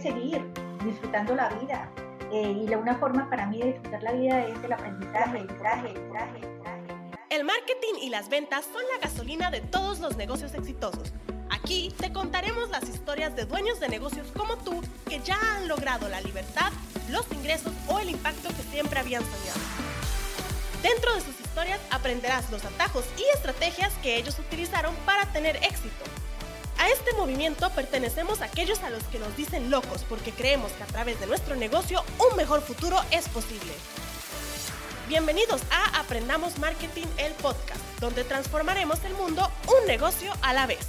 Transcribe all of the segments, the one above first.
seguir disfrutando la vida. Eh, y la una forma para mí de disfrutar la vida es el aprendizaje, el traje, el traje, el traje. El marketing y las ventas son la gasolina de todos los negocios exitosos. Aquí te contaremos las historias de dueños de negocios como tú que ya han logrado la libertad, los ingresos o el impacto que siempre habían soñado. Dentro de sus historias aprenderás los atajos y estrategias que ellos utilizaron para tener éxito. A este movimiento pertenecemos a aquellos a los que nos dicen locos porque creemos que a través de nuestro negocio un mejor futuro es posible. Bienvenidos a Aprendamos Marketing, el podcast, donde transformaremos el mundo un negocio a la vez.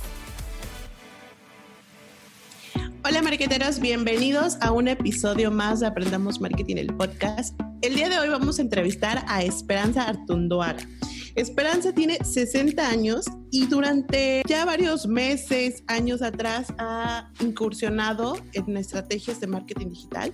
Hola marqueteros, bienvenidos a un episodio más de Aprendamos Marketing, el podcast. El día de hoy vamos a entrevistar a Esperanza Artundoaga. Esperanza tiene 60 años y durante ya varios meses, años atrás, ha incursionado en estrategias de marketing digital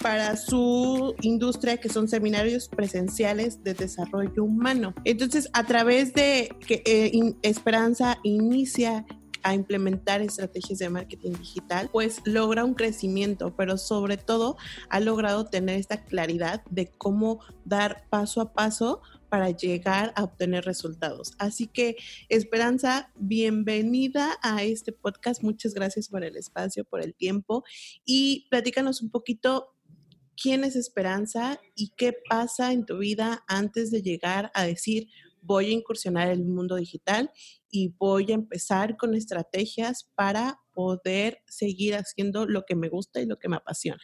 para su industria, que son seminarios presenciales de desarrollo humano. Entonces, a través de que eh, Esperanza inicia a implementar estrategias de marketing digital, pues logra un crecimiento, pero sobre todo ha logrado tener esta claridad de cómo dar paso a paso para llegar a obtener resultados. Así que, Esperanza, bienvenida a este podcast. Muchas gracias por el espacio, por el tiempo y platícanos un poquito quién es Esperanza y qué pasa en tu vida antes de llegar a decir voy a incursionar en el mundo digital y voy a empezar con estrategias para poder seguir haciendo lo que me gusta y lo que me apasiona.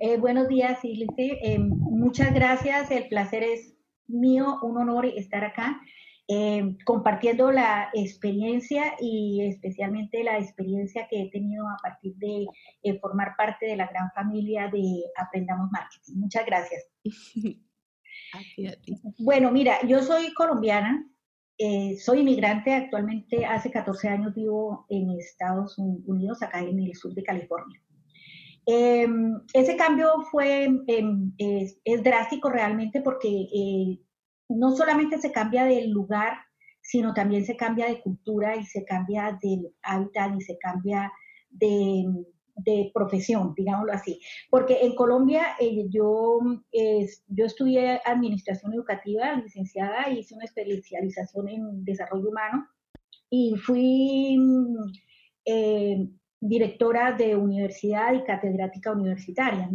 Eh, buenos días, Ilse. Eh, muchas gracias. El placer es mío un honor estar acá eh, compartiendo la experiencia y especialmente la experiencia que he tenido a partir de eh, formar parte de la gran familia de Aprendamos Marketing. Muchas gracias. Bueno, mira, yo soy colombiana, eh, soy inmigrante, actualmente hace 14 años vivo en Estados Unidos, acá en el sur de California. Em, ese cambio fue, em, es, drástico realmente porque no solamente se cambia del lugar, sino también se cambia de cultura y se cambia de hábitat y se cambia de, profesión, digámoslo así. Porque en Colombia eh, yo, yo estudié administración educativa, licenciada, hice una especialización en desarrollo humano y fui... Eh, directora de universidad y catedrática universitaria.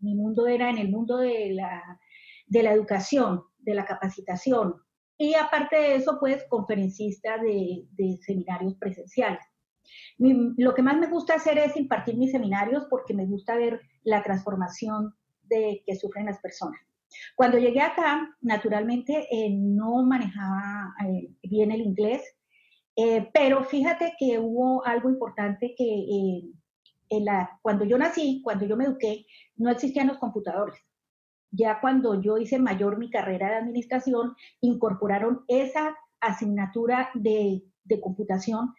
Mi, mundo era en el mundo de la, de la educación, de la capacitación. Y aparte de eso, pues conferencista de, seminarios presenciales. lo que más me gusta hacer es impartir mis seminarios porque me gusta ver la transformación de que sufren las personas. Cuando llegué acá, naturalmente eh, no manejaba eh, bien el inglés, eh, pero fíjate que hubo algo importante que eh, en la, cuando yo nací, cuando yo me eduqué, no existían los computadores. Ya cuando yo hice mayor mi carrera de administración, incorporaron esa asignatura de, de computación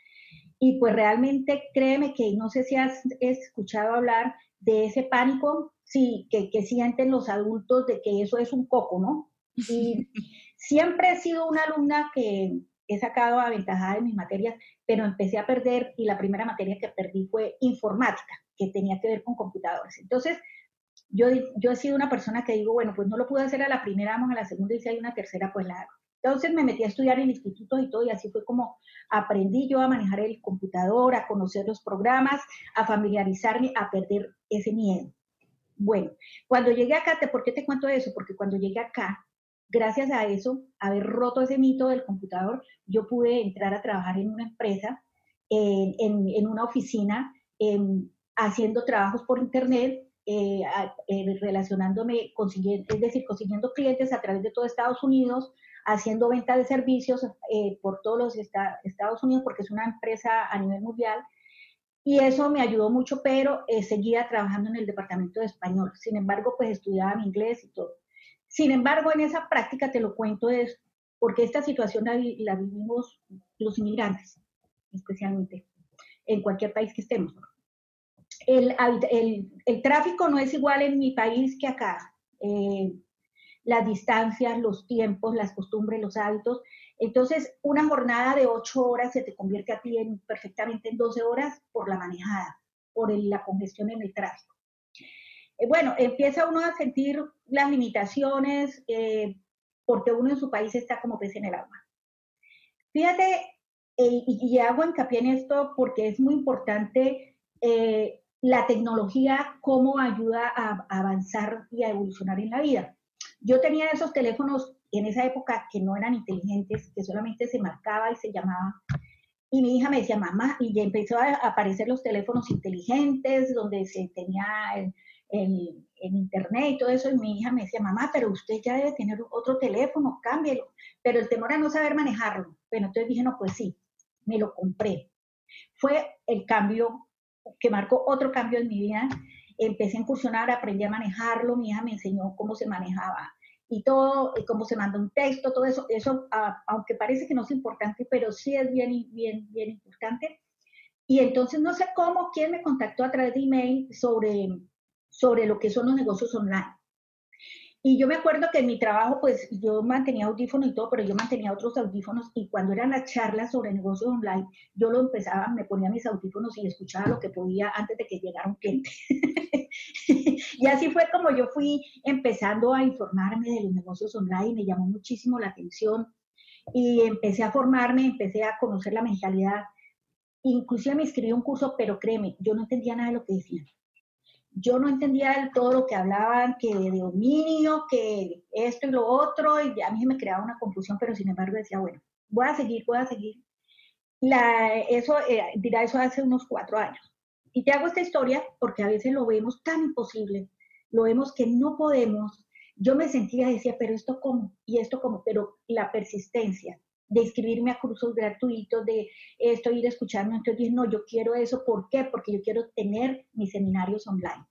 y pues realmente créeme que no sé si has escuchado hablar de ese pánico sí, que, que sienten los adultos de que eso es un coco, ¿no? Y siempre he sido una alumna que, he sacado aventajada de mis materias, pero empecé a perder y la primera materia que perdí fue informática, que tenía que ver con computadores. Entonces, yo, yo he sido una persona que digo, bueno, pues no lo pude hacer a la primera, vamos a la segunda y si hay una tercera, pues la hago. Entonces me metí a estudiar en institutos y todo, y así fue como aprendí yo a manejar el computador, a conocer los programas, a familiarizarme, a perder ese miedo. Bueno, cuando llegué acá, ¿por qué te cuento eso? Porque cuando llegué acá, gracias a eso, haber roto ese mito del computador, yo pude entrar a trabajar en una empresa, en, una oficina, em, haciendo trabajos por internet, eh, eh, relacionándome, consiguiendo, es decir, consiguiendo clientes a través de todo Estados Unidos, haciendo venta de servicios eh, por todos los Estados Unidos, porque es una empresa a nivel mundial. Y eso me ayudó mucho, pero seguía trabajando en el departamento de español. Sin embargo, pues estudiaba inglés y todo. Sin embargo, en esa práctica te lo cuento es porque esta situación la, vivimos los inmigrantes, especialmente en cualquier país que estemos. El, tráfico no es igual en mi país que acá. Eh, las distancias, los tiempos, las costumbres, los hábitos. Entonces, una jornada de ocho horas se te convierte a ti en, perfectamente en 12 horas por la manejada. por la congestión en el tráfico. Eh, bueno, empieza uno a sentir las limitaciones eh, porque uno en su país está como pez en el agua. Fíjate, eh, y, hago hincapié en esto porque es muy importante la tecnología, cómo ayuda a, avanzar y a evolucionar en la vida. Yo tenía esos teléfonos en esa época que no eran inteligentes, que solamente se marcaba y se llamaba. Y mi hija me decía, mamá, y ya empezó a aparecer los teléfonos inteligentes, donde se tenía el, el, internet y todo eso, y mi hija me decía, mamá, pero usted ya debe tener otro teléfono, cámbielo. Pero el temor a no saber manejarlo. Bueno, entonces dije, no, pues sí, me lo compré. Fue el cambio que marcó otro cambio en mi vida. Empecé a incursionar, aprendí a manejarlo, mi hija me enseñó cómo se manejaba y todo, cómo se manda un texto, todo eso, eso aunque parece que no es importante, pero sí es bien, bien, bien importante. Y entonces no sé cómo, quién me contactó a través de email sobre sobre lo que son los negocios online. Y yo me acuerdo que en mi trabajo, pues yo mantenía audífonos y todo, pero yo mantenía otros audífonos y cuando eran las charlas sobre negocios online, yo lo empezaba, me ponía mis audífonos y escuchaba lo que podía antes de que llegara un cliente. y así fue como yo fui empezando a informarme de los negocios online, me llamó muchísimo la atención y empecé a formarme, empecé a conocer la mentalidad. Inclusive me inscribí a un curso, pero créeme, yo no entendía nada de lo que decían yo no entendía todo lo que hablaban, que de dominio, que esto y lo otro, y a mí me creaba una confusión, pero sin embargo decía, bueno, voy a seguir, voy a seguir. Eso, eh, dirá eso hace unos cuatro años. Y te hago esta historia porque a veces lo vemos tan imposible, lo vemos que no podemos. Yo me sentía, decía, pero esto cómo, y esto cómo, pero la persistencia de inscribirme a cursos gratuitos, de esto, ir escuchando, entonces no, yo quiero eso, ¿por qué? Porque yo quiero tener mis seminarios online.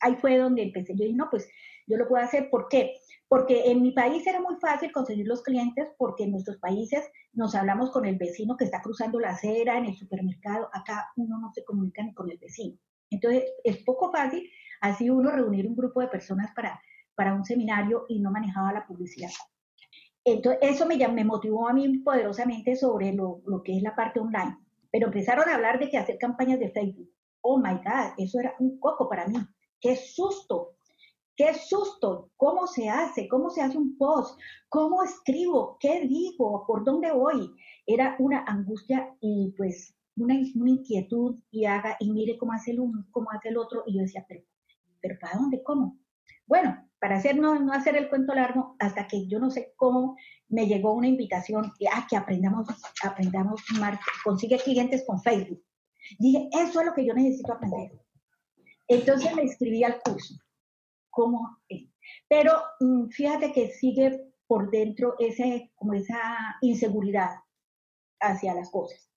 Ahí fue donde empecé, yo dije, no, pues yo lo puedo hacer, ¿por qué? Porque en mi país era muy fácil conseguir los clientes porque en nuestros países nos hablamos con el vecino que está cruzando la acera en el supermercado, acá uno no se comunica ni con el vecino. Entonces es poco fácil así uno reunir un grupo de personas para, para un seminario y no manejaba la publicidad. Entonces, eso me, me motivó a mí poderosamente sobre lo, lo, que es la parte online. Pero empezaron a hablar de que hacer campañas de Facebook. Oh my God, eso era un coco para mí. Qué susto, qué susto. ¿Cómo se hace? ¿Cómo se hace un post? ¿Cómo escribo? ¿Qué digo? ¿Por dónde voy? Era una angustia y pues una, una inquietud y haga y mire cómo hace el uno, cómo hace el otro. Y yo decía, pero, pero ¿para dónde? ¿Cómo? Bueno, para hacer, no, no, hacer el cuento largo, hasta que yo no sé cómo me llegó una invitación y ah, que aprendamos, aprendamos, consigue clientes con Facebook. Dije, eso es lo que yo necesito aprender. Entonces me inscribí al curso. ¿Cómo? Pero mm, fíjate que sigue por dentro ese, como esa inseguridad hacia las cosas.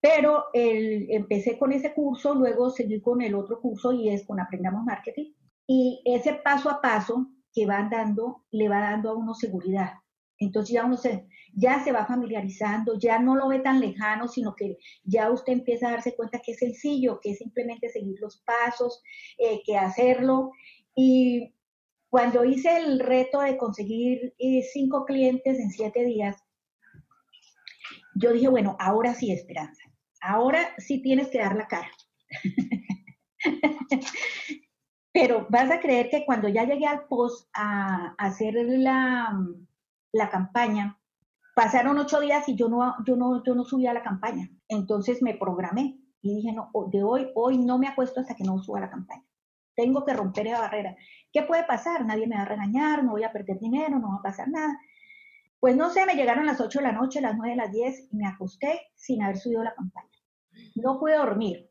Pero el, empecé con ese curso, luego seguí con el otro curso y es con Aprendamos Marketing y ese paso a paso que van dando le va dando a uno seguridad. Entonces ya uno se, ya se va familiarizando, ya no lo ve tan lejano, sino que ya usted empieza a darse cuenta que es sencillo, que es simplemente seguir los pasos, eh, que hacerlo. Y cuando hice el reto de conseguir eh, cinco clientes en siete días, yo dije, bueno, ahora sí, Esperanza, ahora sí tienes que dar la cara. Pero vas a creer que cuando ya llegué al post a, hacer la, la, campaña, pasaron ocho días y yo no, yo, no, yo no subía la campaña. Entonces me programé y dije, no, de hoy, hoy no me acuesto hasta que no suba la campaña. Tengo que romper esa barrera. ¿Qué puede pasar? Nadie me va a regañar, no voy a perder dinero, no va a pasar nada. Pues no sé, me llegaron las 8 de la noche, las 9 de las 10 y me acosté sin haber subido la campaña. No pude dormir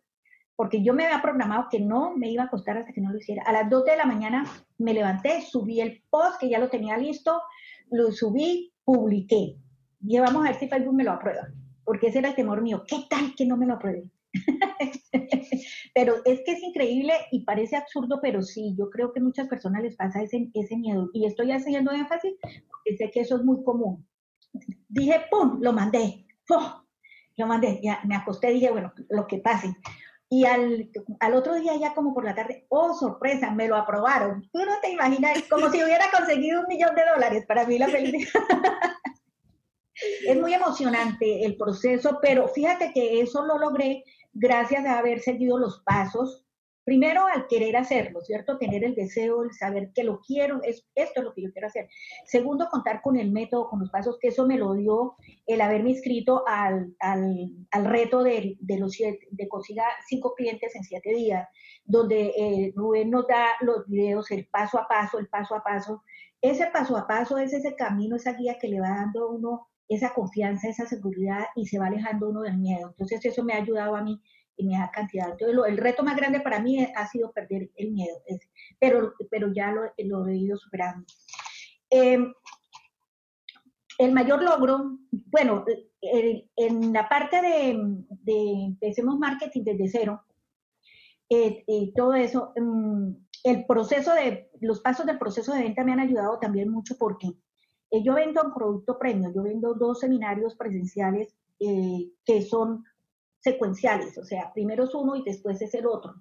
porque yo me había programado que no me iba a acostar hasta que no lo hiciera. A las 2 de la mañana me levanté, subí el post que ya lo tenía listo, lo subí, publiqué. Y vamos a ver si Facebook me lo aprueba, porque ese era el temor mío. ¿Qué tal que no me lo apruebe? pero es que es increíble y parece absurdo, pero sí, yo creo que muchas personas les pasa ese, ese miedo. Y estoy haciendo énfasis porque sé que eso es muy común. Dije, ¡pum! Lo mandé. Lo mandé, ya me acosté, dije, bueno, lo que pase. Y al, al, otro día, ya como por la tarde, oh, sorpresa, me lo aprobaron. Tú no te imaginas, como si hubiera conseguido un millón de dólares. Para mí la felicidad. es muy emocionante el proceso, pero fíjate que eso lo logré gracias a haber seguido los pasos, primero al querer hacerlo, ¿cierto? Tener el deseo, el saber que lo quiero, es, esto es lo que yo quiero hacer. Segundo, contar con el método, con los pasos, que eso me lo dio el haberme inscrito al, al, reto de, de, los de consiga cinco clientes en siete días, donde eh, Rubén nos da los videos, el paso a paso, el paso a paso. Ese paso a paso es ese camino, esa guía que le va dando a uno esa confianza, esa seguridad y se va alejando uno del miedo. Entonces eso me ha ayudado a mí en esa cantidad. Entonces el reto más grande para mí ha sido perder el miedo, pero, pero ya lo, lo he ido superando. Em, el mayor logro, bueno, en la parte de, de, empecemos marketing desde cero, eh, todo eso, mm, el proceso de, los pasos del proceso de venta me han ayudado también mucho porque eh, yo vendo un producto premio, yo vendo dos seminarios presenciales eh, que son secuenciales, o sea, primero es uno y después es el otro.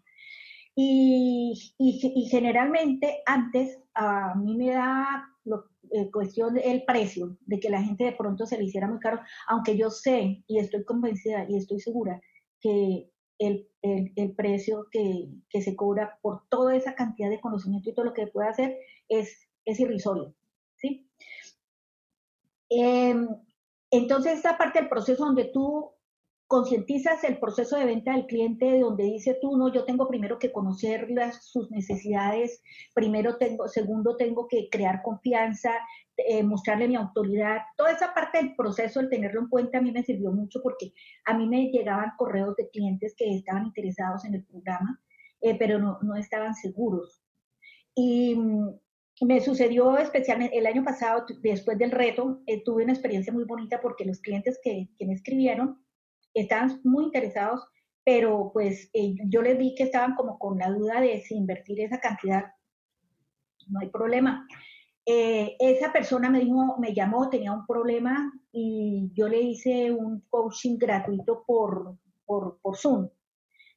Y, y, generalmente antes a mí me da lo, eh, cuestión el precio, de que la gente de pronto se le hiciera muy caro, aunque yo sé y estoy convencida y estoy segura que el, el, el precio que, que, se cobra por toda esa cantidad de conocimiento y todo lo que puede hacer es, es irrisorio. ¿sí? Em, entonces, esta parte del proceso donde tú concientizas el proceso de venta del cliente, donde dice tú, no, yo tengo primero que conocer las, sus necesidades, primero tengo, segundo tengo que crear confianza, eh, mostrarle mi autoridad. Toda esa parte del proceso, el tenerlo en cuenta, a mí me sirvió mucho porque a mí me llegaban correos de clientes que estaban interesados en el programa, eh, pero no, no estaban seguros. Y me sucedió especialmente el año pasado, después del reto, eh, tuve una experiencia muy bonita porque los clientes que, me escribieron estaban muy interesados, pero pues eh, yo les vi que estaban como con la duda de si invertir esa cantidad. No hay problema. Eh, esa persona me dijo, me llamó, tenía un problema y yo le hice un coaching gratuito por, por, por Zoom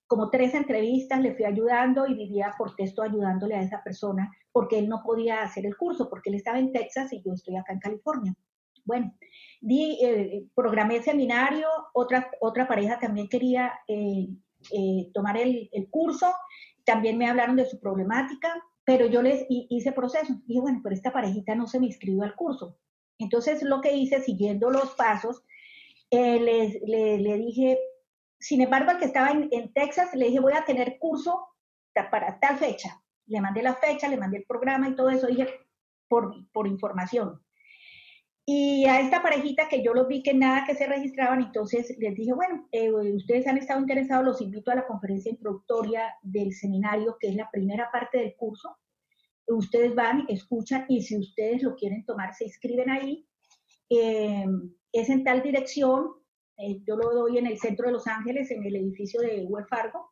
como tres entrevistas, le fui ayudando y vivía por texto ayudándole a esa persona porque él no podía hacer el curso, porque él estaba en Texas y yo estoy acá en California. Bueno, di, eh, programé el seminario, otra, otra pareja también quería eh, eh, tomar el, curso, también me hablaron de su problemática, pero yo les hice proceso. Dije, bueno, pero esta parejita no se me inscribió al curso. Entonces lo que hice, siguiendo los pasos, les, le, le dije, sin embargo, al que estaba en, Texas, le dije, voy a tener curso para tal fecha. Le mandé la fecha, le mandé el programa y todo eso, dije, por, por información. Y a esta parejita que yo los vi que nada que se registraban, entonces les dije, bueno, eh, ustedes han estado interesados, los invito a la conferencia introductoria del seminario, que es la primera parte del curso. Ustedes van, escuchan y si ustedes lo quieren tomar, se inscriben ahí. Eh, es en tal dirección, eh, yo lo doy en el centro de Los Ángeles, en el edificio de Wells Fargo.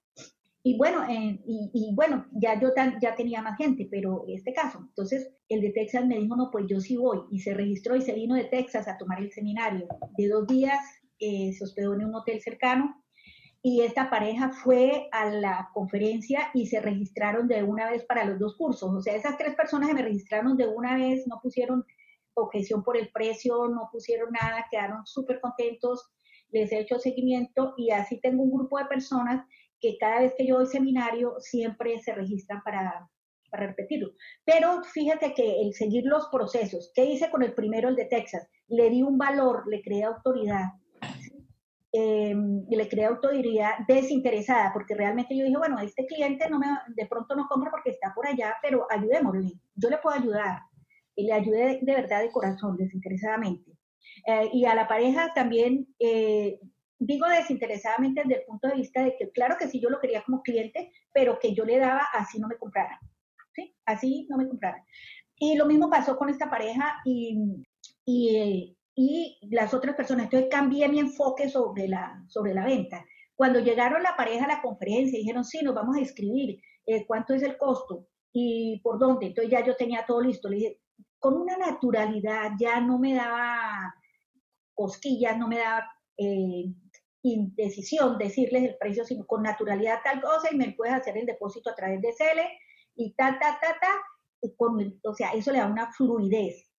Y bueno, y, bueno, ya yo ya tenía más gente, pero este caso. Entonces, el de Texas me dijo, no, pues yo sí voy. Y se registró y se vino de Texas a tomar el seminario. De dos días eh, se hospedó en un hotel cercano. Y esta pareja fue a la conferencia y se registraron de una vez para los dos cursos. O sea, esas tres personas que me registraron de una vez, no pusieron objeción por el precio, no pusieron nada, quedaron súper contentos les he hecho seguimiento y así tengo un grupo de personas que cada vez que yo doy seminario siempre se registran para, para repetirlo. Pero fíjate que el seguir los procesos, ¿qué hice con el primero, el de Texas? Le di un valor, le creé autoridad, eh, le creé autoridad desinteresada, porque realmente yo dije, bueno, este cliente no me, de pronto no compra porque está por allá, pero ayudémosle, yo le puedo ayudar. Y le ayudé de verdad de corazón, desinteresadamente. Eh, y a la pareja también, eh, digo desinteresadamente desde el punto de vista de que claro que sí yo lo quería como cliente, pero que yo le daba así no me comprara. ¿sí? Así no me comprara. Y lo mismo pasó con esta pareja y, y, y las otras personas. Entonces cambié mi enfoque sobre la, sobre la venta. Cuando llegaron la pareja a la conferencia, dijeron, sí, nos vamos a escribir, eh, ¿cuánto es el costo? ¿Y por dónde? Entonces ya yo tenía todo listo. Le dije, con una naturalidad, ya no me daba cosquillas, no me da eh, indecisión decirles el precio, sino con naturalidad tal cosa y me puedes hacer el depósito a través de CELE y ta, ta, ta, ta. con, o sea, eso le da una fluidez,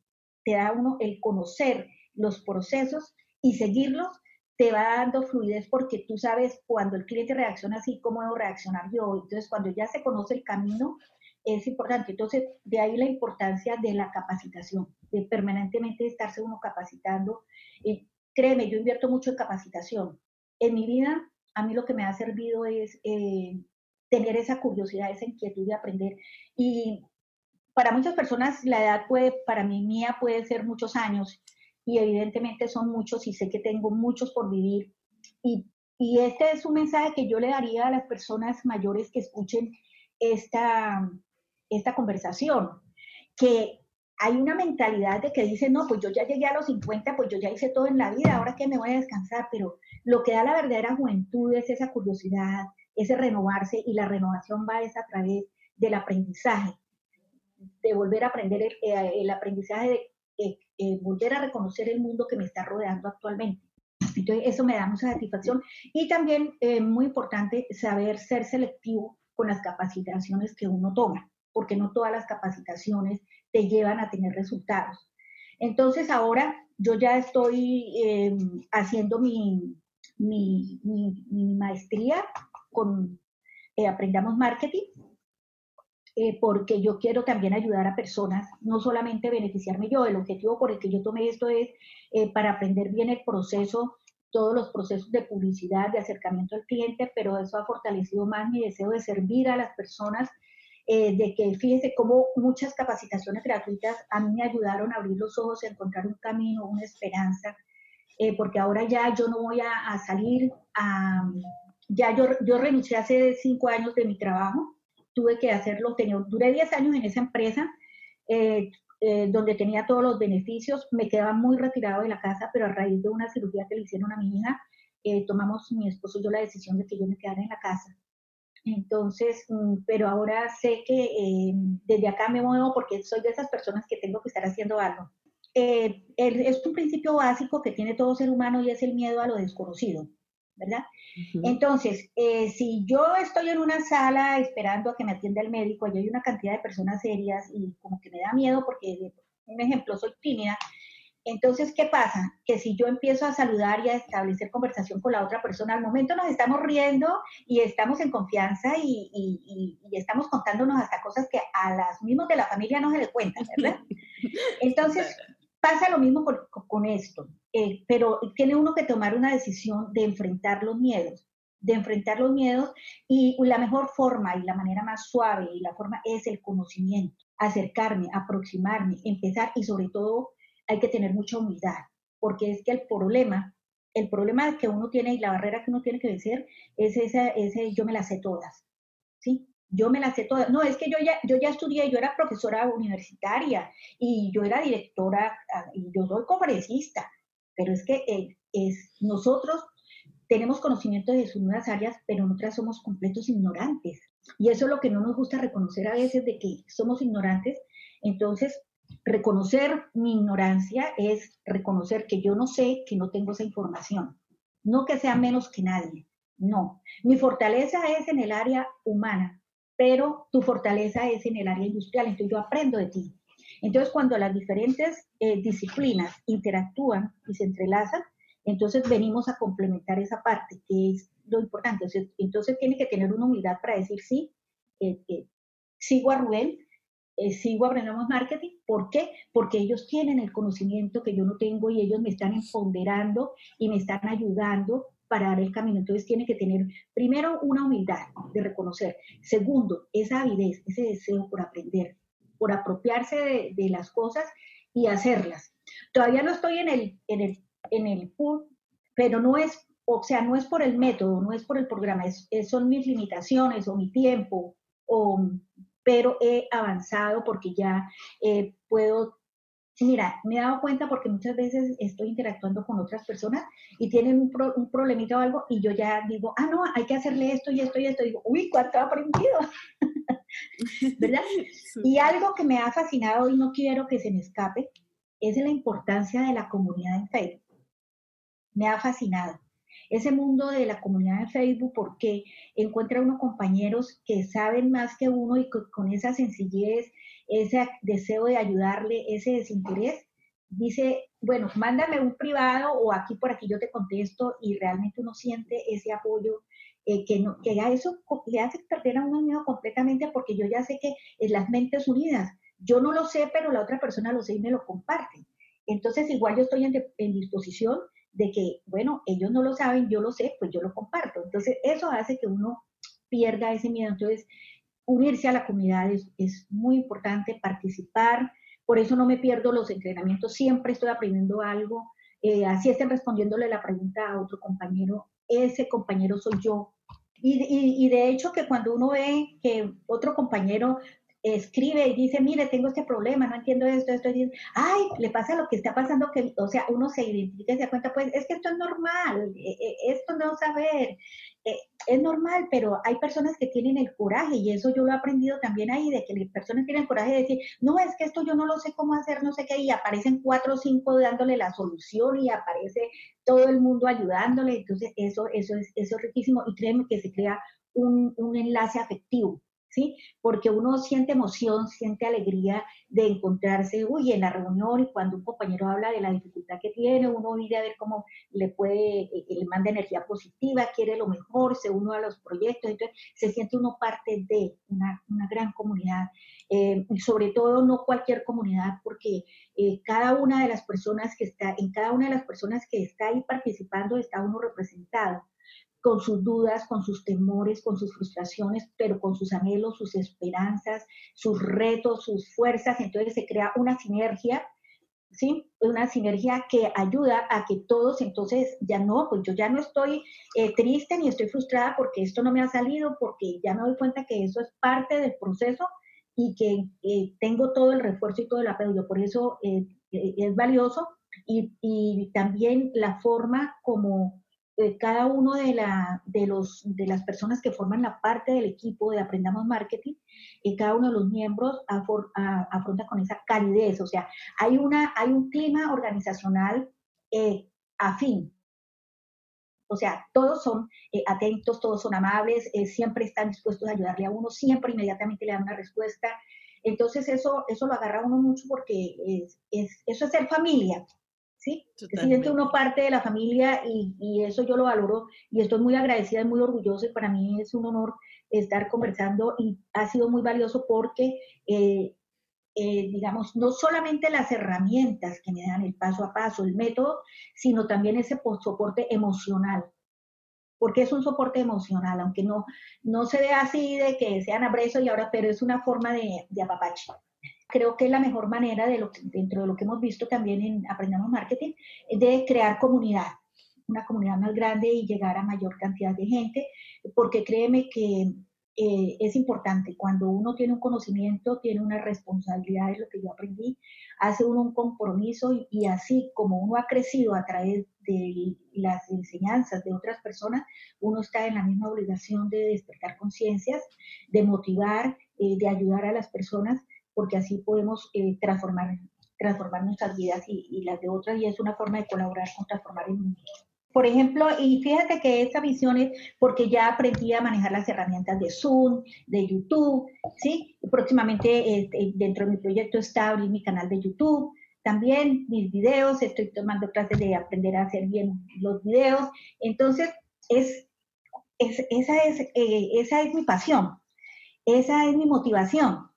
te da uno el conocer los procesos y seguirlos te va dando fluidez porque tú sabes cuando el cliente reacciona así, cómo debo reaccionar yo. Entonces, cuando ya se conoce el camino, es importante. Entonces, de ahí la importancia de la capacitación, de permanentemente estarse uno capacitando. Créeme, yo invierto mucho en capacitación. En mi vida, a mí lo que me ha servido es eh, tener esa curiosidad, esa inquietud de aprender. Y para muchas personas la edad puede, para mí mía puede ser muchos años y evidentemente son muchos y sé que tengo muchos por vivir. Y, y este es un mensaje que yo le daría a las personas mayores que escuchen esta, esta conversación, que hay una mentalidad de que dice, no, pues yo ya llegué a los 50, pues yo ya hice todo en la vida, ahora que me voy a descansar, pero lo que da la verdadera juventud es esa curiosidad, ese renovarse y la renovación va es a través del aprendizaje, de volver a aprender el, eh, aprendizaje de eh, eh, volver a reconocer el mundo que me está rodeando actualmente. Entonces, eso me da mucha satisfacción. Y también, muy importante, saber ser selectivo con las capacitaciones que uno toma, porque no todas las capacitaciones te llevan a tener resultados. Entonces, ahora yo ya estoy haciendo mi, mi, maestría con Aprendamos Marketing eh, porque yo quiero también ayudar a personas, no solamente beneficiarme yo, el objetivo por el que yo tomé esto es eh, para aprender bien el proceso, todos los procesos de publicidad, de acercamiento al cliente, pero eso ha fortalecido más mi deseo de servir a las personas, eh, de que fíjense cómo muchas capacitaciones gratuitas a mí me ayudaron a abrir los ojos, a encontrar un camino, una esperanza, porque ahora ya yo no voy a, salir a... Ya yo, yo renuncié hace cinco años de mi trabajo, tuve que hacerlo, tenía, duré 10 años en esa empresa, eh, eh, donde tenía todos los beneficios, me quedaba muy retirado de la casa, pero a raíz de una cirugía que le hicieron a mi hija, eh, tomamos mi esposo y yo la decisión de que yo me quedara en la casa. Entonces, mm, pero ahora sé que desde acá me muevo porque soy de esas personas que tengo que estar haciendo algo. es un principio básico que tiene todo ser humano y es el miedo a lo desconocido. ¿verdad? Entonces, eh, si yo estoy en una sala esperando a que me atienda el médico y hay una cantidad de personas serias y como que me da miedo porque, un ejemplo, soy tímida, entonces, ¿qué pasa? Que si yo empiezo a saludar y a establecer conversación con la otra persona, al momento nos estamos riendo y estamos en confianza y, y, y estamos contándonos hasta cosas que a las mismas de la familia no se le cuentan, ¿verdad? Entonces, pasa lo mismo con, con esto. Eh, pero tiene uno que tomar una decisión de enfrentar los miedos, de enfrentar los miedos y la mejor forma y la manera más suave y la forma es el conocimiento, acercarme, aproximarme, empezar y sobre todo hay que tener mucha humildad, porque es que el problema, el problema que uno tiene y la barrera que uno tiene que vencer es ese, ese yo me las sé todas, ¿sí? Yo me las sé todas. No, es que yo ya, yo ya estudié, yo era profesora universitaria y yo era directora ah, y yo soy conferencista pero es que eh, es, nosotros tenemos conocimiento de nuevas áreas, pero nosotras somos completos ignorantes. Y eso es lo que no nos gusta reconocer a veces de que somos ignorantes. Entonces, reconocer mi ignorancia es reconocer que yo no sé, que no tengo esa información. No que sea menos que nadie. No. Mi fortaleza es en el área humana, pero tu fortaleza es en el área industrial. Entonces yo aprendo de ti. Entonces, cuando las diferentes eh, disciplinas interactúan y se entrelazan, entonces venimos a complementar esa parte, que es lo importante. Entonces, tiene que tener una humildad para decir sí, sigo a Rubén, eh, sigo Aprendamos Marketing. ¿Por qué? Porque ellos tienen el conocimiento que yo no tengo y ellos me están empoderando y me están ayudando para dar el camino. Entonces tiene que tener, primero, una humildad de reconocer. Segundo, esa avidez, ese deseo por aprender por apropiarse de, las cosas y hacerlas. Todavía no estoy en el, en el, en el pero no es, o sea, no es por el método, no es por el programa, es, son mis limitaciones o mi tiempo, o, pero he avanzado porque ya eh, puedo Mira, me he dado cuenta porque muchas veces estoy interactuando con otras personas y tienen un, un, problemita o algo y yo ya digo, ah, no, hay que hacerle esto y esto y esto. Y digo, uy, ¿cuánto he aprendido? ¿verdad? Y algo que me ha fascinado y no quiero que se me escape es la importancia de la comunidad en Facebook. Me ha fascinado ese mundo de la comunidad en Facebook porque encuentra uno compañeros que saben más que uno y con esa sencillez, ese deseo de ayudarle, ese desinterés, dice, bueno, mándame un privado o aquí por aquí yo te contesto y realmente uno siente ese apoyo eh, que, no, que ya eso le hace perder a uno miedo completamente porque yo ya sé que es las mentes unidas. Yo no lo sé, pero la otra persona lo sé y me lo comparte. Entonces, igual yo estoy en disposición de que, bueno, ellos no lo saben, yo lo sé, pues yo lo comparto. Entonces, eso hace que uno pierda ese miedo. Entonces, unirse a la comunidad es, es muy importante, participar, por eso no me pierdo los entrenamientos, siempre estoy aprendiendo algo. Eh, así estén respondiéndole la pregunta a otro compañero, ese compañero soy yo. Y, y, de hecho que cuando uno ve que otro compañero escribe y dice, mire, tengo este problema, no entiendo esto, esto, y dice, ay, le pasa lo que está pasando, que, o sea, uno se identifica y se da cuenta, pues es que esto es normal, e, e, esto no saber, e, es normal, pero hay personas que tienen el coraje, y eso yo lo he aprendido también ahí, de que las personas tienen el coraje de decir, no, es que esto yo no lo sé cómo hacer, no sé qué, y aparecen cuatro o cinco dándole la solución y aparece todo el mundo ayudándole, entonces eso, eso, es, eso es riquísimo, y créeme que se crea un, un enlace afectivo ¿sí? Porque uno siente emoción, siente alegría de encontrarse, uy, en la reunión y cuando un compañero habla de la dificultad que tiene, uno viene a ver cómo le puede, eh, le manda energía positiva, quiere lo mejor, se une a los proyectos, entonces se siente uno parte de una, gran comunidad. Eh, y sobre todo no cualquier comunidad, porque eh, cada una de las personas que está, en cada una de las personas que está ahí participando está uno representado con sus dudas, con sus temores, con sus frustraciones, pero con sus anhelos, sus esperanzas, sus retos, sus fuerzas. Entonces se crea una sinergia, ¿sí? Una sinergia que ayuda a que todos, entonces ya no, pues yo ya no estoy eh, triste ni estoy frustrada porque esto no me ha salido, porque ya me doy cuenta que eso es parte del proceso y que eh, tengo todo el refuerzo y todo el apoyo. Por eso eh, es valioso y, y también la forma como eh, cada uno de, la, de, los, de las personas que forman la parte del equipo de Aprendamos Marketing, y cada uno de los miembros afronta con esa calidez, o sea, hay, una, hay un clima organizacional eh, afín. O sea, todos son eh, atentos, todos son amables, siempre están dispuestos a ayudarle a uno, siempre inmediatamente le dan una respuesta. Entonces eso, eso lo agarra uno mucho porque es, eso es ser familia. ¿Sí? Se siente uno parte de la familia y, eso yo lo valoro y estoy muy agradecida y muy orgullosa y para mí es un honor estar conversando y ha sido muy valioso porque, eh, eh, digamos, no solamente las herramientas que me dan el paso a paso, el método, sino también ese soporte emocional. Porque es un soporte emocional, aunque no, no se ve así de que sean abrazos y ahora, pero es una forma de, de apapache creo que es la mejor manera, de lo, dentro de lo que hemos visto también en Aprendamos Marketing, de crear comunidad, una comunidad más grande y llegar a mayor cantidad de gente, porque créeme que eh, es importante. Cuando uno tiene un conocimiento, tiene una responsabilidad, es lo que yo aprendí, hace uno un compromiso y, y, así como uno ha crecido a través de las enseñanzas de otras personas, uno está en la misma obligación de despertar conciencias, de motivar, eh, de ayudar a las personas porque así podemos eh, transformar, transformar nuestras vidas y, las de otras, y es una forma de colaborar con transformar el mundo. Por ejemplo, y fíjate que esta visión es porque ya aprendí a manejar las herramientas de Zoom, de YouTube, ¿sí? Próximamente este, dentro de mi proyecto está abrir mi canal de YouTube, también mis videos, estoy tomando clases de aprender a hacer bien los videos. Entonces, es, esa, es, eh, esa es mi pasión, esa es mi motivación,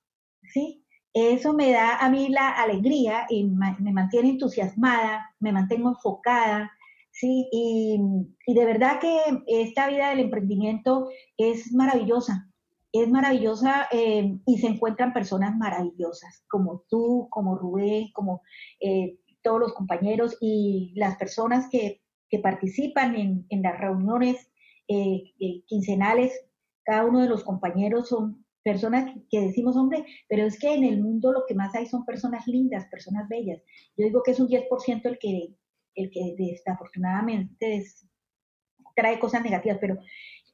¿sí? Eso me da a mí la alegría y me mantiene entusiasmada, me mantengo enfocada, ¿sí? Y, de verdad que esta vida del emprendimiento es maravillosa, es maravillosa eh, y se encuentran personas maravillosas, como tú, como Rubén, como eh, todos los compañeros y las personas que, participan en, las reuniones eh, quincenales. Cada uno de los compañeros son personas que decimos, hombre, pero es que en el mundo lo que más hay son personas lindas, personas bellas. Yo digo que es un 10% el que, el que desafortunadamente trae cosas negativas, pero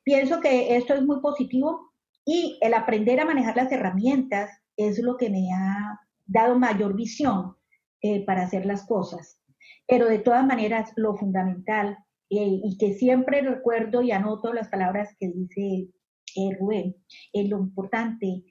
pienso que esto es muy positivo y el aprender a manejar las herramientas es lo que me ha dado mayor visión eh, para hacer las cosas. Pero de todas maneras, lo fundamental eh, y que siempre recuerdo y anoto las palabras que dice eh, Rubén, lo importante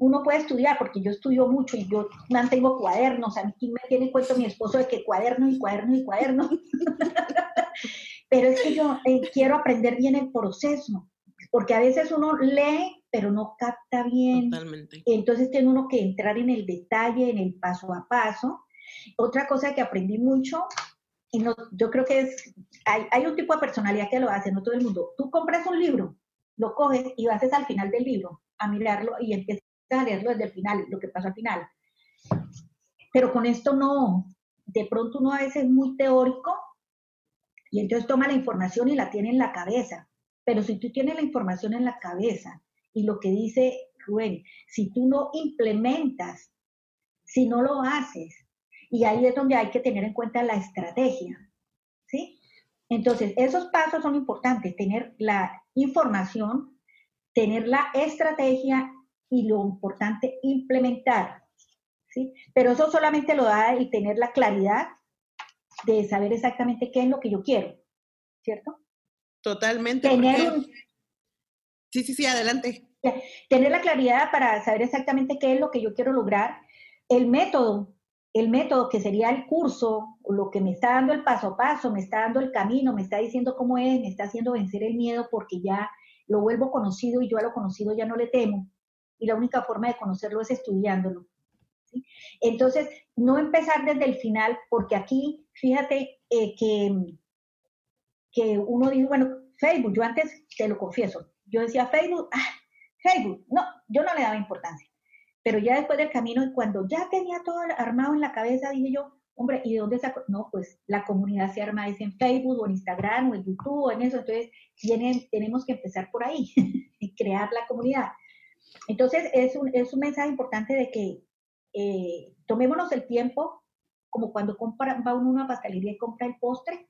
uno puede estudiar, porque yo estudio mucho y yo mantengo cuadernos, a mí me tiene en cuenta mi esposo de que cuaderno y cuaderno y cuaderno. pero es que yo eh, quiero aprender bien el proceso, porque a veces uno lee, pero no capta bien. Totalmente. Entonces tiene uno que entrar en el detalle, en el paso a paso. Otra cosa que aprendí mucho, y no, yo creo que es, hay, hay un tipo de personalidad que lo hace, no todo el mundo. Tú compras un libro, lo coges y vas al final del libro a mirarlo y empiezas a leerlo desde el final, lo que pasa al final. Pero con esto no, de pronto uno a veces es muy teórico y entonces toma la información y la tiene en la cabeza. Pero si tú tienes la información en la cabeza y lo que dice Rubén, si tú no implementas, si no lo haces, y ahí es donde hay que tener en cuenta la estrategia, ¿sí? Entonces, esos pasos son importantes, tener la información, tener la estrategia y lo importante, implementar, ¿sí? Pero eso solamente lo da el tener la claridad de saber exactamente qué es lo que yo quiero, ¿cierto? Totalmente. Tener Sí, sí, sí, adelante. Tener la claridad para saber exactamente qué es lo que yo quiero lograr, el método, el método que sería el curso, lo que me está dando el paso a paso, me está dando el camino, me está diciendo cómo es, me está haciendo vencer el miedo porque ya lo vuelvo conocido y yo a lo conocido ya no le temo. Y la única forma de conocerlo es estudiándolo. Entonces, no empezar desde el final, porque aquí, fíjate eh, que, que uno dice, bueno, Facebook, yo antes, te lo confieso, yo decía Facebook, ah, Facebook, no, yo no le daba importancia. Pero ya después del camino, cuando ya tenía todo armado en la cabeza, dije yo, hombre, ¿y de dónde saco? No, pues la comunidad se arma es en Facebook o en Instagram o en YouTube o en eso, entonces tienen, tenemos que empezar por ahí y crear la comunidad. Entonces es un, es un mensaje importante de que eh, tomémonos el tiempo, como cuando compra, va uno a una pastelería y compra el postre,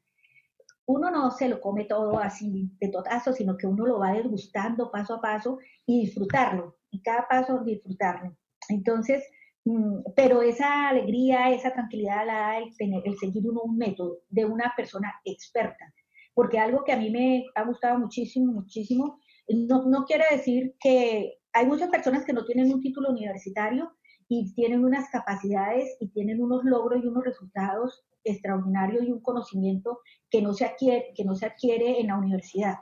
uno no se lo come todo así de totazo, sino que uno lo va degustando paso a paso y disfrutarlo, y cada paso disfrutarlo. Entonces, mm, pero esa alegría, esa tranquilidad la da el, tener, el seguir uno un método de una persona experta. Porque algo que a mí me ha gustado muchísimo, muchísimo, no, no quiere decir que hay muchas personas que no tienen un título universitario y tienen unas capacidades y tienen unos logros y unos resultados extraordinarios y un conocimiento que no se adquiere, que no se adquiere en la universidad.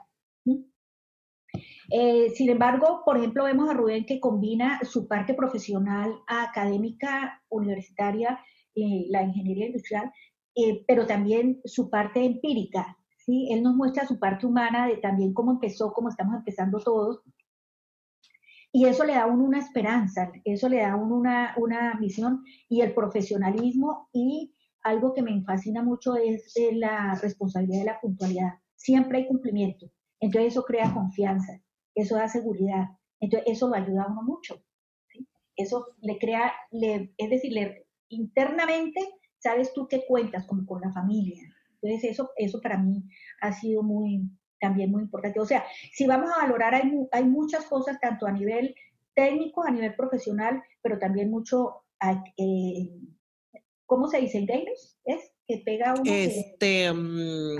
Eh, sin embargo, por ejemplo, vemos a Rubén que combina su parte profesional académica universitaria, eh, la ingeniería industrial, eh, pero también su parte empírica. ¿sí? Él nos muestra su parte humana de también cómo empezó, cómo estamos empezando todos, y eso le da a uno una esperanza, eso le da a uno una, una visión y el profesionalismo y algo que me fascina mucho es la responsabilidad de la puntualidad. Siempre hay cumplimiento. Entonces eso crea confianza, eso da seguridad. Entonces eso lo ayuda a uno mucho. Eso le crea, le, es decir, le, internamente sabes tú que cuentas como con la familia. Entonces eso, eso para mí ha sido muy, también muy importante. O sea, si vamos a valorar, hay, hay muchas cosas, tanto a nivel técnico, a nivel profesional, pero también mucho, eh, ¿cómo se dice? ¿Gamers? ¿Es? Que pega uno. Este, mm,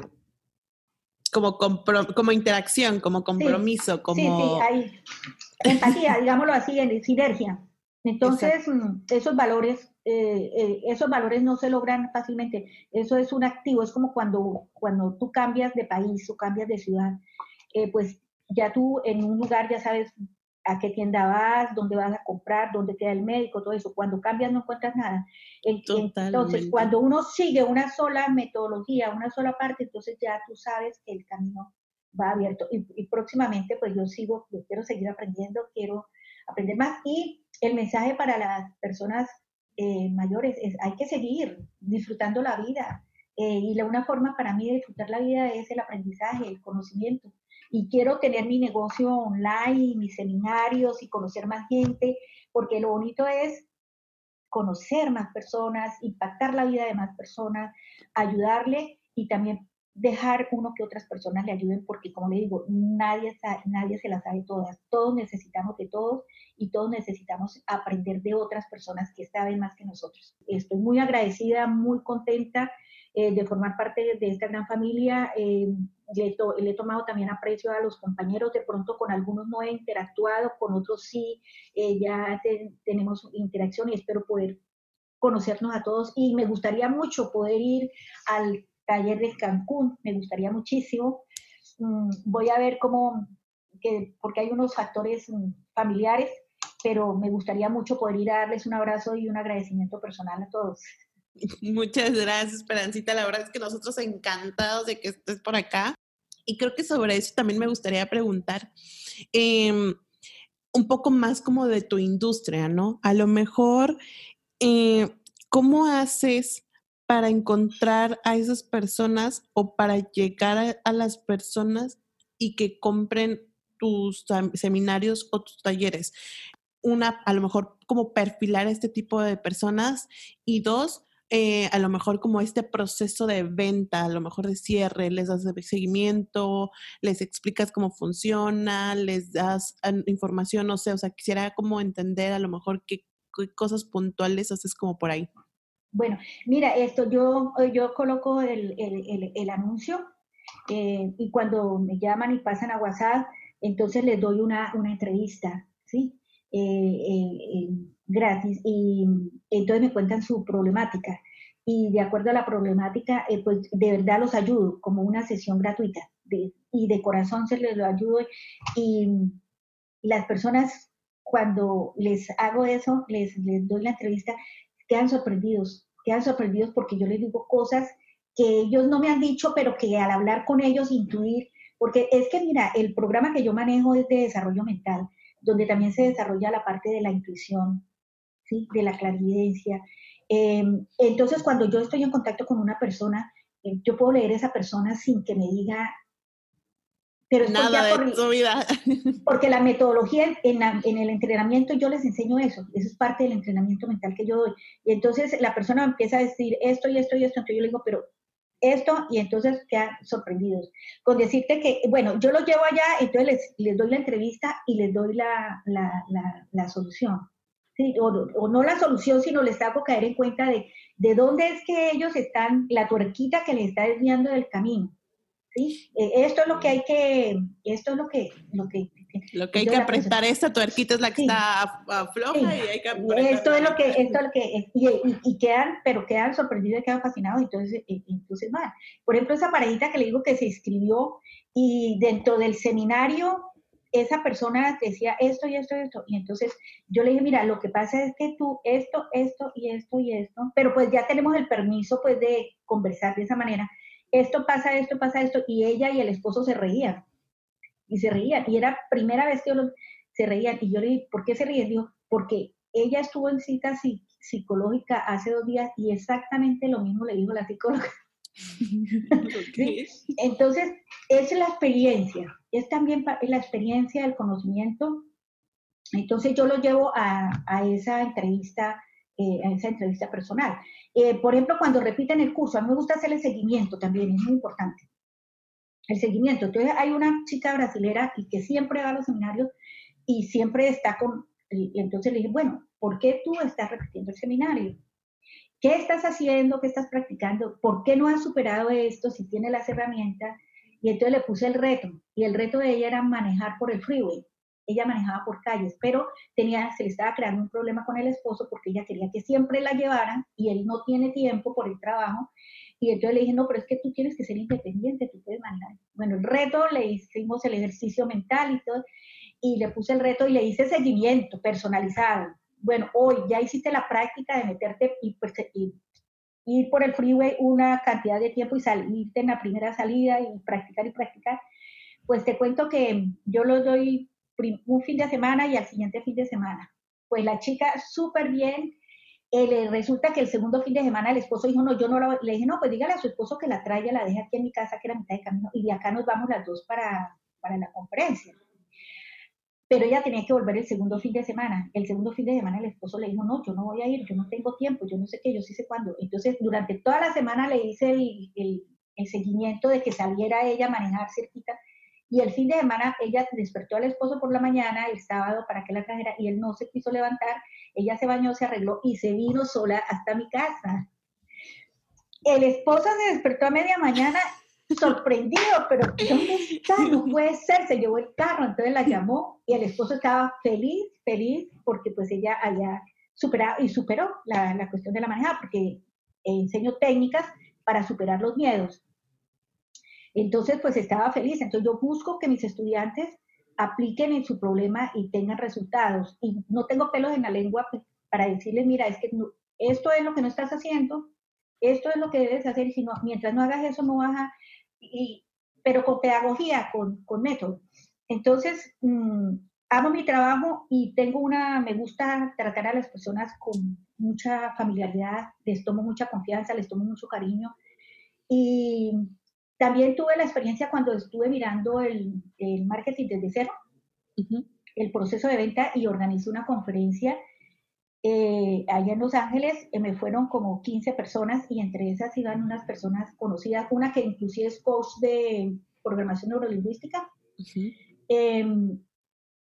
como, como interacción, como compromiso, como... Sí, sí, hay empatía, digámoslo así, en sinergia. Entonces, mm, esos valores eh, eh, esos valores no se logran fácilmente. Eso es un activo, es como cuando, cuando tú cambias de país o cambias de ciudad, eh, pues ya tú en un lugar ya sabes a qué tienda vas, dónde vas a comprar, dónde queda el médico, todo eso. Cuando cambias no encuentras nada. Entonces, cuando uno sigue una sola metodología, una sola parte, entonces ya tú sabes que el camino va abierto. Y, y próximamente, pues yo sigo, yo quiero seguir aprendiendo, quiero aprender más. Y el mensaje para las personas eh, mayores, es, hay que seguir disfrutando la vida. Eh, y la, una forma para mí de disfrutar la vida es el aprendizaje, el conocimiento. Y quiero tener mi negocio online, mis seminarios y conocer más gente, porque lo bonito es conocer más personas, impactar la vida de más personas, ayudarle y también dejar uno que otras personas le ayuden, porque como le digo, nadie, nadie se las sabe todas. Todos necesitamos de todos y todos necesitamos aprender de otras personas que saben más que nosotros. Estoy muy agradecida, muy contenta eh, de formar parte de esta gran familia. Eh, le, he tomado también aprecio a los compañeros, de pronto con algunos no he interactuado, con otros sí, eh, ya tenemos interacción y espero poder conocernos a todos y me gustaría mucho poder ir al taller de Cancún, me gustaría muchísimo. Mm, voy a ver cómo, que, porque hay unos factores mm, familiares, pero me gustaría mucho poder ir a darles un abrazo y un agradecimiento personal a todos. Muchas gracias, Esperancita. La verdad es que nosotros encantados de que estés por acá. Y creo que sobre eso también me gustaría preguntar em, un poco más como de tu industria, ¿no? A lo mejor, eh, ¿cómo haces para encontrar a esas personas o para llegar a, las personas y que compren tus seminarios o tus talleres? Una, a lo mejor como perfilar a este tipo de personas y dos, eh, a lo mejor como este proceso de venta, a lo mejor de cierre, les das seguimiento, les explicas cómo funciona, les das información, no sé, o sea, quisiera como entender a lo mejor qué, cosas puntuales haces como por ahí. Bueno, mira, esto yo, yo coloco el, anuncio eh, y cuando me llaman y pasan a WhatsApp, entonces les doy una, entrevista, ¿sí? Eh, gratis y entonces me cuentan su problemática. Y de acuerdo a la problemática, eh, pues de verdad los ayudo como una sesión gratuita y de corazón se les lo ayudo. Y las personas cuando les hago eso, les, les doy la entrevista, quedan sorprendidos, quedan sorprendidos porque yo les digo cosas que ellos no me han dicho, pero que al hablar con ellos intuir, porque es que mira, el programa que yo manejo es de desarrollo mental, donde también se desarrolla la parte de la intuición, de la clarividencia. Em, entonces, cuando yo estoy en contacto con una persona, eh, yo puedo leer a esa persona sin que me diga... Pero Nada de tu vida. Porque la metodología en, en, el entrenamiento yo les enseño eso, eso es parte del entrenamiento mental que yo doy. Y entonces la persona empieza a decir esto y esto y esto, entonces yo le digo, pero esto, y entonces quedan sorprendidos. Con decirte que, bueno, yo los llevo allá, entonces les, les doy la entrevista y les doy la, la, la, la solución o, no la solución, sino les hago caer en cuenta de, de dónde es que ellos están, la tuerquita que les está desviando del camino. ¿sí? Eh, esto es lo que hay que, esto es lo que, lo que, lo que hay que apretar, esta tuerquita es la que está floja y hay que Esto es lo que, esto es lo que, y, y, quedan, pero quedan sorprendidos y quedan fascinados, entonces, entonces van. Por ejemplo, esa parejita que le digo que se inscribió y dentro del seminario esa persona decía esto y esto y esto. Y entonces yo le dije, mira, lo que pasa es que tú esto, esto y esto y esto, pero pues ya tenemos el permiso pues de conversar de esa manera. Esto pasa, esto pasa, esto. Y ella y el esposo se reían. Y se reían. Y era primera vez que se reían. Y yo le dije, ¿por qué se ríen? Dijo, porque ella estuvo en cita psicológica hace dos días y exactamente lo mismo le dijo la psicóloga. Entonces, es la experiencia, es también la experiencia del conocimiento. Entonces, yo lo llevo a, esa entrevista, eh, a esa entrevista personal. Eh, por ejemplo, cuando repiten el curso, a mí me gusta hacer el seguimiento también, es muy importante. El seguimiento. Entonces, hay una chica brasilera y que siempre va a los seminarios y siempre está con, entonces le dije, bueno, ¿por qué tú estás repitiendo el seminario? ¿Qué estás haciendo? ¿Qué estás practicando? ¿Por qué no has superado esto si tienes las herramientas? Y entonces le puse el reto. Y el reto de ella era manejar por el freeway. Ella manejaba por calles, pero tenía, se le estaba creando un problema con el esposo porque ella quería que siempre la llevaran y él no tiene tiempo por el trabajo. Y entonces le dije, no, pero es que tú tienes que ser independiente, tú puedes manejar. Bueno, el reto, le hicimos el ejercicio mental y todo, y le puse el reto y le hice seguimiento personalizado bueno, hoy ya hiciste la práctica de meterte y, pues, ir por el freeway una cantidad de tiempo y salirte en la primera salida y practicar y practicar, pues te cuento que yo lo doy un fin de semana y al siguiente fin de semana. Pues la chica súper bien, eh, resulta que el segundo fin de semana el esposo dijo, no, yo no lo, le dije, no, pues dígale a su esposo que la traiga, la deje aquí en mi casa, que era mitad de camino, y de acá nos vamos las dos para, para la conferencia pero ella tenía que volver el segundo fin de semana. El segundo fin de semana el esposo le dijo, no, yo no voy a ir, yo no tengo tiempo, yo no sé qué, yo sí sé cuándo. Entonces, durante toda la semana le hice el, seguimiento de que saliera ella a manejar cerquita. Y el fin de semana ella despertó al esposo por la mañana, el sábado, para que la trajera, y él no se quiso levantar. Ella se bañó, se arregló y se vino sola hasta mi casa. El esposo se despertó a media mañana sorprendido, pero ¿dónde está? No puede ser, se llevó el carro, entonces la llamó y el esposo estaba feliz, feliz, porque pues ella había superado y superó la, la cuestión de la manejada, porque enseño técnicas para superar los miedos. Entonces, pues estaba feliz. Entonces yo busco que mis estudiantes apliquen en su problema y tengan resultados. Y no tengo pelos en la lengua para decirles, mira, es que esto es lo que no estás haciendo, esto es lo que debes hacer, y si no, mientras no hagas eso, no vas a... Y, pero con pedagogía, con, con método. Entonces, mm, amo mi trabajo y tengo una, me gusta tratar a las personas con mucha familiaridad, les tomo mucha confianza, les tomo mucho cariño. Y también tuve la experiencia cuando estuve mirando el, el marketing desde cero, el proceso de venta y organizé una conferencia eh, allá en Los Ángeles. Eh, me fueron como 15 personas y entre esas iban unas personas conocidas, una que inclusive es coach de programación neurolingüística.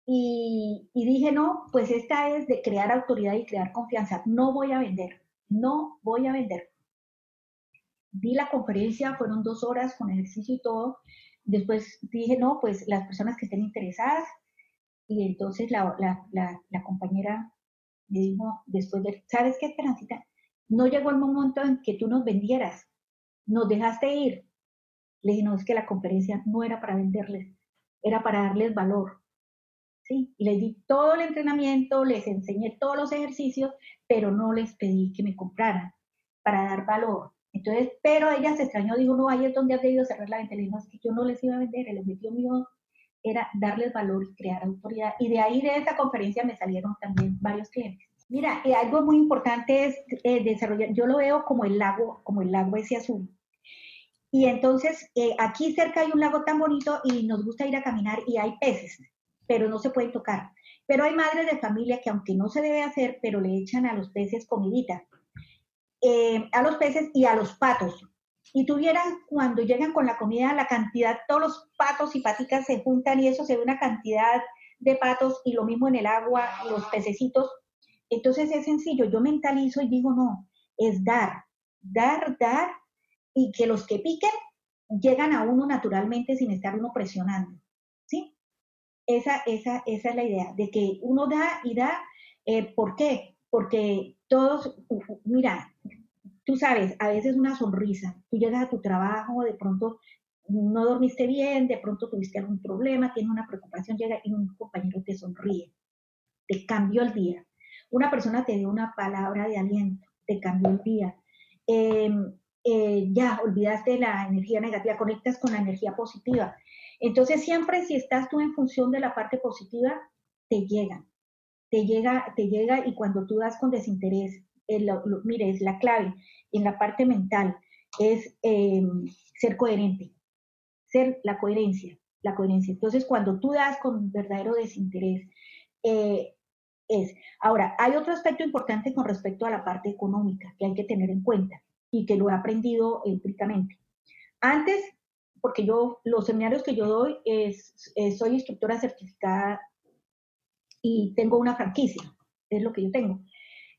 Y, dije, no, pues esta es de crear autoridad y crear confianza. No voy a vender, no voy a vender. Di la conferencia, fueron dos horas con ejercicio y todo. Después dije, no, pues las personas que estén interesadas. Y entonces la, la compañera me dijo, después de, ¿sabes qué, Esperancita? No llegó el momento en que tú nos vendieras, nos dejaste ir. Le dije, no, es que la conferencia no era para venderles, era para darles valor y les di todo el entrenamiento, les enseñé todos los ejercicios, pero no les pedí que me compraran para dar valor. Entonces, pero ella se extrañó, dijo, no, ahí es donde has debido cerrar la venta. Le es que yo no les iba a vender, el objetivo mío era darles valor y crear autoridad. Y de ahí, de esa conferencia, me salieron también varios clientes. Mira, eh, algo muy importante es eh, desarrollar, yo lo veo como el lago, como el lago ese azul. Y entonces, eh, aquí cerca hay un lago tan bonito y nos gusta ir a caminar y hay peces pero no se pueden tocar. Pero hay madres de familia que aunque no se debe hacer, pero le echan a los peces comidita, eh, a los peces y a los patos. Y tuvieran cuando llegan con la comida la cantidad, todos los patos y paticas se juntan y eso se ve una cantidad de patos y lo mismo en el agua, los pececitos. Entonces es sencillo, yo mentalizo y digo, no, es dar, dar, dar y que los que piquen llegan a uno naturalmente sin estar uno presionando. Esa, esa, esa es la idea, de que uno da y da. Eh, ¿Por qué? Porque todos, mira, tú sabes, a veces una sonrisa, tú llegas a tu trabajo, de pronto no dormiste bien, de pronto tuviste algún problema, tienes una preocupación, llega y un compañero te sonríe, te cambió el día. Una persona te dio una palabra de aliento, te cambió el día. Em, eh, ya olvidaste la energía negativa, conectas con la energía positiva. Entonces, siempre si estás tú en función de la parte positiva, te llega, te llega, te llega y cuando tú das con desinterés, mire, es la clave en la parte mental, es em, ser coherente, ser la coherencia, la coherencia. Entonces, cuando tú das con verdadero desinterés, eh, es. Ahora, hay otro aspecto importante con respecto a la parte económica que hay que tener en cuenta y que lo he aprendido empíricamente. Antes porque yo, los seminarios que yo doy, es, soy instructora certificada y tengo una franquicia, es lo que yo tengo.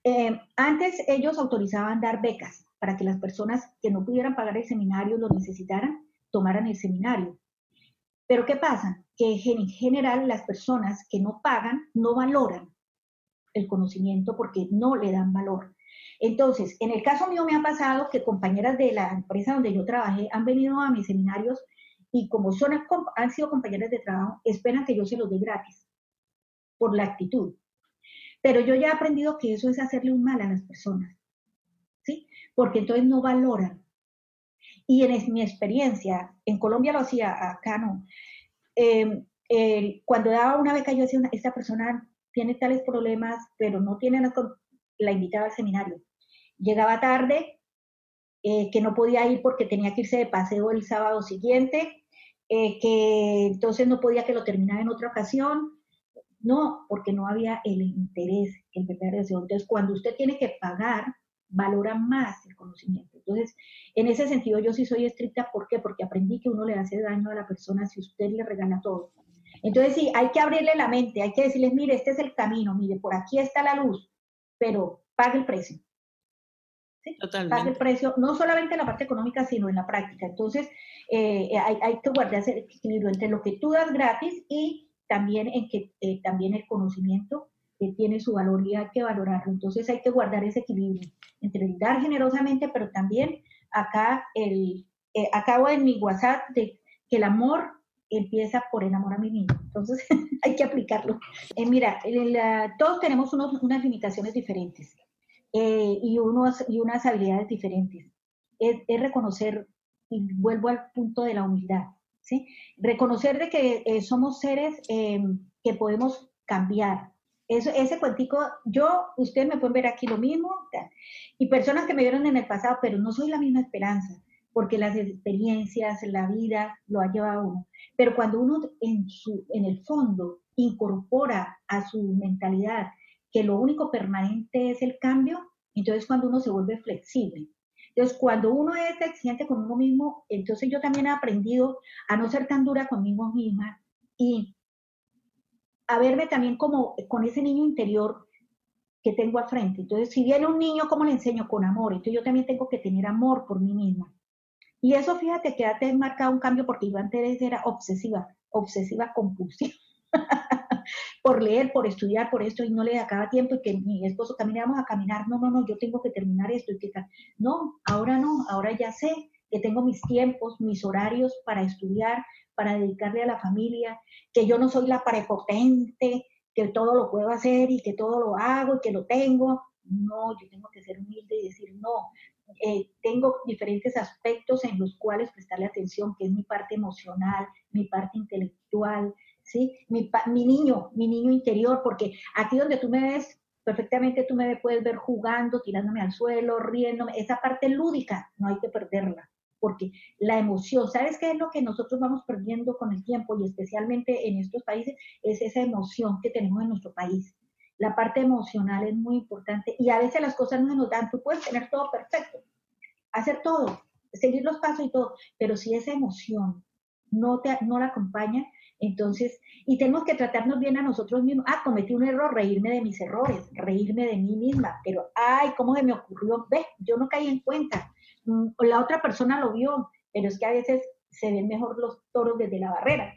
Eh, antes ellos autorizaban dar becas para que las personas que no pudieran pagar el seminario, lo necesitaran, tomaran el seminario. Pero ¿qué pasa? Que en general las personas que no pagan no valoran el conocimiento porque no le dan valor. Entonces, en el caso mío me ha pasado que compañeras de la empresa donde yo trabajé han venido a mis seminarios y como son, han sido compañeras de trabajo, esperan que yo se los dé gratis por la actitud. Pero yo ya he aprendido que eso es hacerle un mal a las personas, ¿sí? Porque entonces no valoran. Y en mi experiencia, en Colombia lo hacía, acá no. Em, cuando daba una beca, yo decía, esta persona tiene tales problemas, pero no tiene la invitaba al seminario llegaba tarde, eh, que no podía ir porque tenía que irse de paseo el sábado siguiente, eh, que entonces no podía que lo terminara en otra ocasión. No, porque no había el interés, el verdadero deseo. Entonces, cuando usted tiene que pagar, valora más el conocimiento. Entonces, en ese sentido, yo sí soy estricta. ¿Por qué? Porque aprendí que uno le hace daño a la persona si usted le regala todo. Entonces, sí, hay que abrirle la mente, hay que decirles, mire, este es el camino, mire, por aquí está la luz, pero pague el precio. ¿sí? Totalmente. el precio, no solamente en la parte económica, sino en la práctica. Entonces, eh, hay, hay, que guardar ese equilibrio entre lo que tú das gratis y también en que eh, también el conocimiento tiene su valor y hay que valorarlo. Entonces hay que guardar ese equilibrio entre dar generosamente, pero también acá el, eh, acabo en mi WhatsApp de que el amor empieza por el amor a mí mismo. Entonces hay que aplicarlo. Eh, mira, todos tenemos unas limitaciones diferentes eh, y, unos, y unas habilidades diferentes. Es, reconocer, y vuelvo al punto de la humildad, ¿sí? Reconocer de que somos seres que podemos cambiar, eso, ese cuentico, yo, ustedes me pueden ver aquí lo mismo, y personas que me vieron en el pasado, pero no soy la misma esperanza, porque las experiencias, la vida lo ha llevado a uno. Pero cuando uno en, en el fondo incorpora a su mentalidad que lo único permanente es el cambio, entonces cuando uno se vuelve flexible. Entonces, cuando uno es exigente con uno mismo, entonces yo también he aprendido a no ser tan dura conmigo misma y a verme también como con ese niño interior que tengo al frente. Entonces, si viene un niño, ¿cómo le enseño? Con amor. Entonces, yo también tengo que tener amor por mí misma. Y eso, fíjate que ha marcado un cambio porque yo antes era obsesiva, obsesiva compulsiva. por leer, por estudiar, por esto, y no le acaba tiempo, y que mi esposo también vamos a caminar, no, no, no, yo tengo que terminar esto, y que no, ahora no, ahora ya sé que tengo mis tiempos, mis horarios para estudiar, para dedicarle a la familia, que yo no soy la prepotente, que todo lo puedo hacer y que todo lo hago y que lo tengo. No, yo tengo que ser humilde y decir, no, eh, tengo diferentes aspectos en los cuales prestarle atención, que es mi parte emocional, mi parte intelectual, ¿sí? Mi, niño, mi niño interior, porque aquí donde tú me ves, perfectamente tú me puedes ver jugando, tirándome al suelo, riéndome, esa parte lúdica no hay que perderla porque la emoción, ¿sabes qué es lo que nosotros vamos perdiendo con el tiempo y especialmente en estos países? Es esa emoción que tenemos en nuestro país. La parte emocional es muy importante y a veces las cosas no se nos dan. Tú puedes tener todo perfecto, hacer todo, seguir los pasos y todo, pero si esa emoción no, te, no la acompaña, entonces, y tenemos que tratarnos bien a nosotros mismos. Ah, cometí un error, reírme de mis errores, reírme de mí misma, pero ay, ¿cómo se me ocurrió? Ve, yo no caí en cuenta Mm, la otra persona lo vio, pero es que a veces se ven mejor los toros desde la barrera.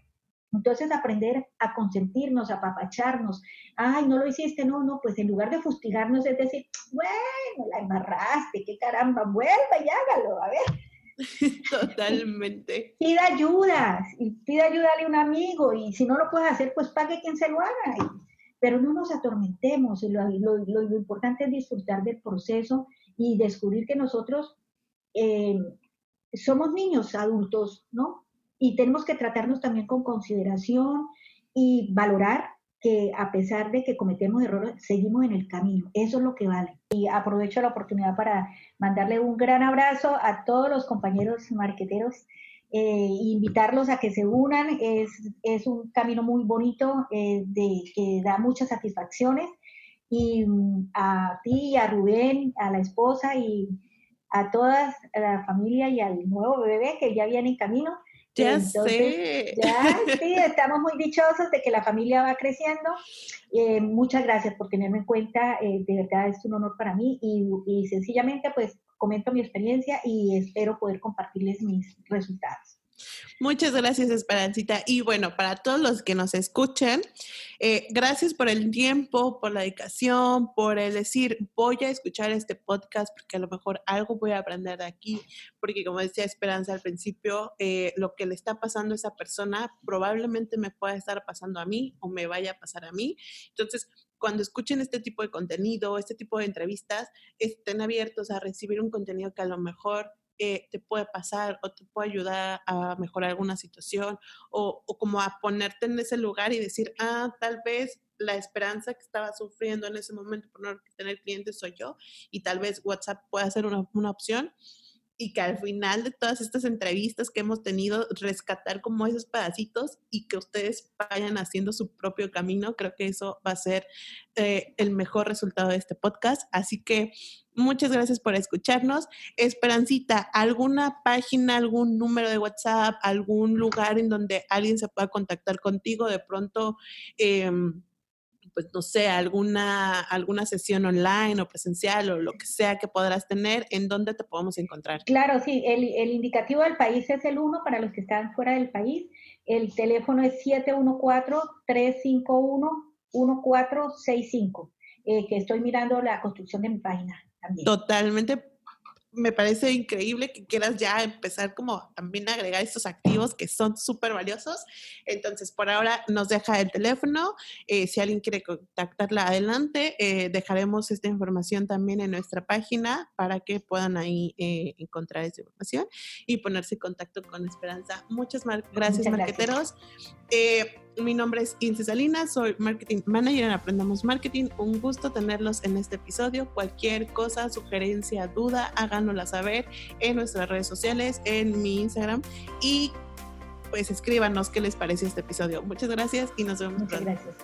Entonces aprender a consentirnos, a apapacharnos. Ay, no lo hiciste, no, no, pues en lugar de fustigarnos es decir, bueno, la embarraste, qué caramba, vuelva y hágalo, a ver. Totalmente. Pida ayuda, y pida ayuda a un amigo, y si no lo puedes hacer, pues pague quien se lo haga. pero no nos atormentemos, lo, lo importante es disfrutar del proceso y descubrir que nosotros eh, somos niños adultos, ¿no? Y tenemos que tratarnos también con consideración y valorar que a pesar de que cometemos errores, seguimos en el camino. Eso es lo que vale. Y aprovecho la oportunidad para mandarle un gran abrazo a todos los compañeros marqueteros e invitarlos a que se unan. Es, es un camino muy bonito eh, de, que da muchas satisfacciones. Y mm, a ti, a Rubén, a la esposa y a toda la familia y al nuevo bebé que ya viene en camino. Ya sé. Ya, sí, estamos muy dichosos de que la familia va creciendo. Eh, muchas gracias por tenerme en cuenta. Eh, de verdad es un honor para mí y, y sencillamente pues comento mi experiencia y espero poder compartirles mis resultados. Muchas gracias, Esperancita. Y bueno, para todos los que nos escuchen, eh, gracias por el tiempo, por la dedicación, por el decir, voy a escuchar este podcast porque a lo mejor algo voy a aprender de aquí, porque como decía Esperanza al principio, eh, lo que le está pasando a esa persona probablemente me pueda estar pasando a mí o me vaya a pasar a mí. Entonces, cuando escuchen este tipo de contenido, este tipo de entrevistas, estén abiertos a recibir un contenido que a lo mejor te puede pasar o te puede ayudar a mejorar alguna situación o, como a ponerte en ese lugar y decir, ah, tal vez la esperanza que estaba sufriendo en ese momento por no tener clientes soy yo y tal vez WhatsApp puede ser una, una opción y que al final de todas estas entrevistas que hemos tenido, rescatar como esos pedacitos y que ustedes vayan haciendo su propio camino, creo que eso va a ser eh, el mejor resultado de este podcast. Así que muchas gracias por escucharnos. Esperancita, ¿alguna página, algún número de WhatsApp, algún lugar en donde alguien se pueda contactar contigo? De pronto... Eh, pues no sé, alguna, alguna sesión online o presencial o lo que sea que podrás tener, ¿en dónde te podemos encontrar? Claro, sí, el, el indicativo del país es el 1 para los que están fuera del país. El teléfono es 714-351-1465, eh, que estoy mirando la construcción de mi página también. Totalmente me parece increíble que quieras ya empezar como también a agregar estos activos que son súper valiosos. Entonces, por ahora nos deja el teléfono. Eh, si alguien quiere contactarla adelante, eh, dejaremos esta información también en nuestra página para que puedan ahí eh, encontrar esta información y ponerse en contacto con Esperanza. Muchas gracias, marqueteros. Mi nombre es Ince Salinas, soy Marketing Manager en Aprendamos Marketing. Un gusto tenerlos en este episodio. Cualquier cosa, sugerencia, duda, háganosla saber en nuestras redes sociales, en mi Instagram y pues escríbanos qué les pareció este episodio. Muchas gracias y nos vemos Muchas Gracias.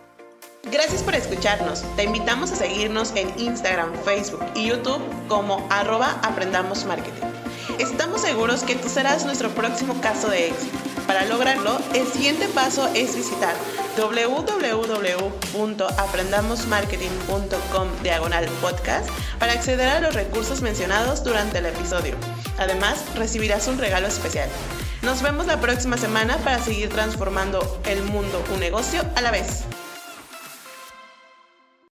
Gracias por escucharnos. Te invitamos a seguirnos en Instagram, Facebook y YouTube como arroba Aprendamos Marketing. Estamos seguros que tú serás nuestro próximo caso de éxito. Para lograrlo, el siguiente paso es visitar www.aprendamosmarketing.com diagonal podcast para acceder a los recursos mencionados durante el episodio. Además, recibirás un regalo especial. Nos vemos la próxima semana para seguir transformando el mundo un negocio a la vez.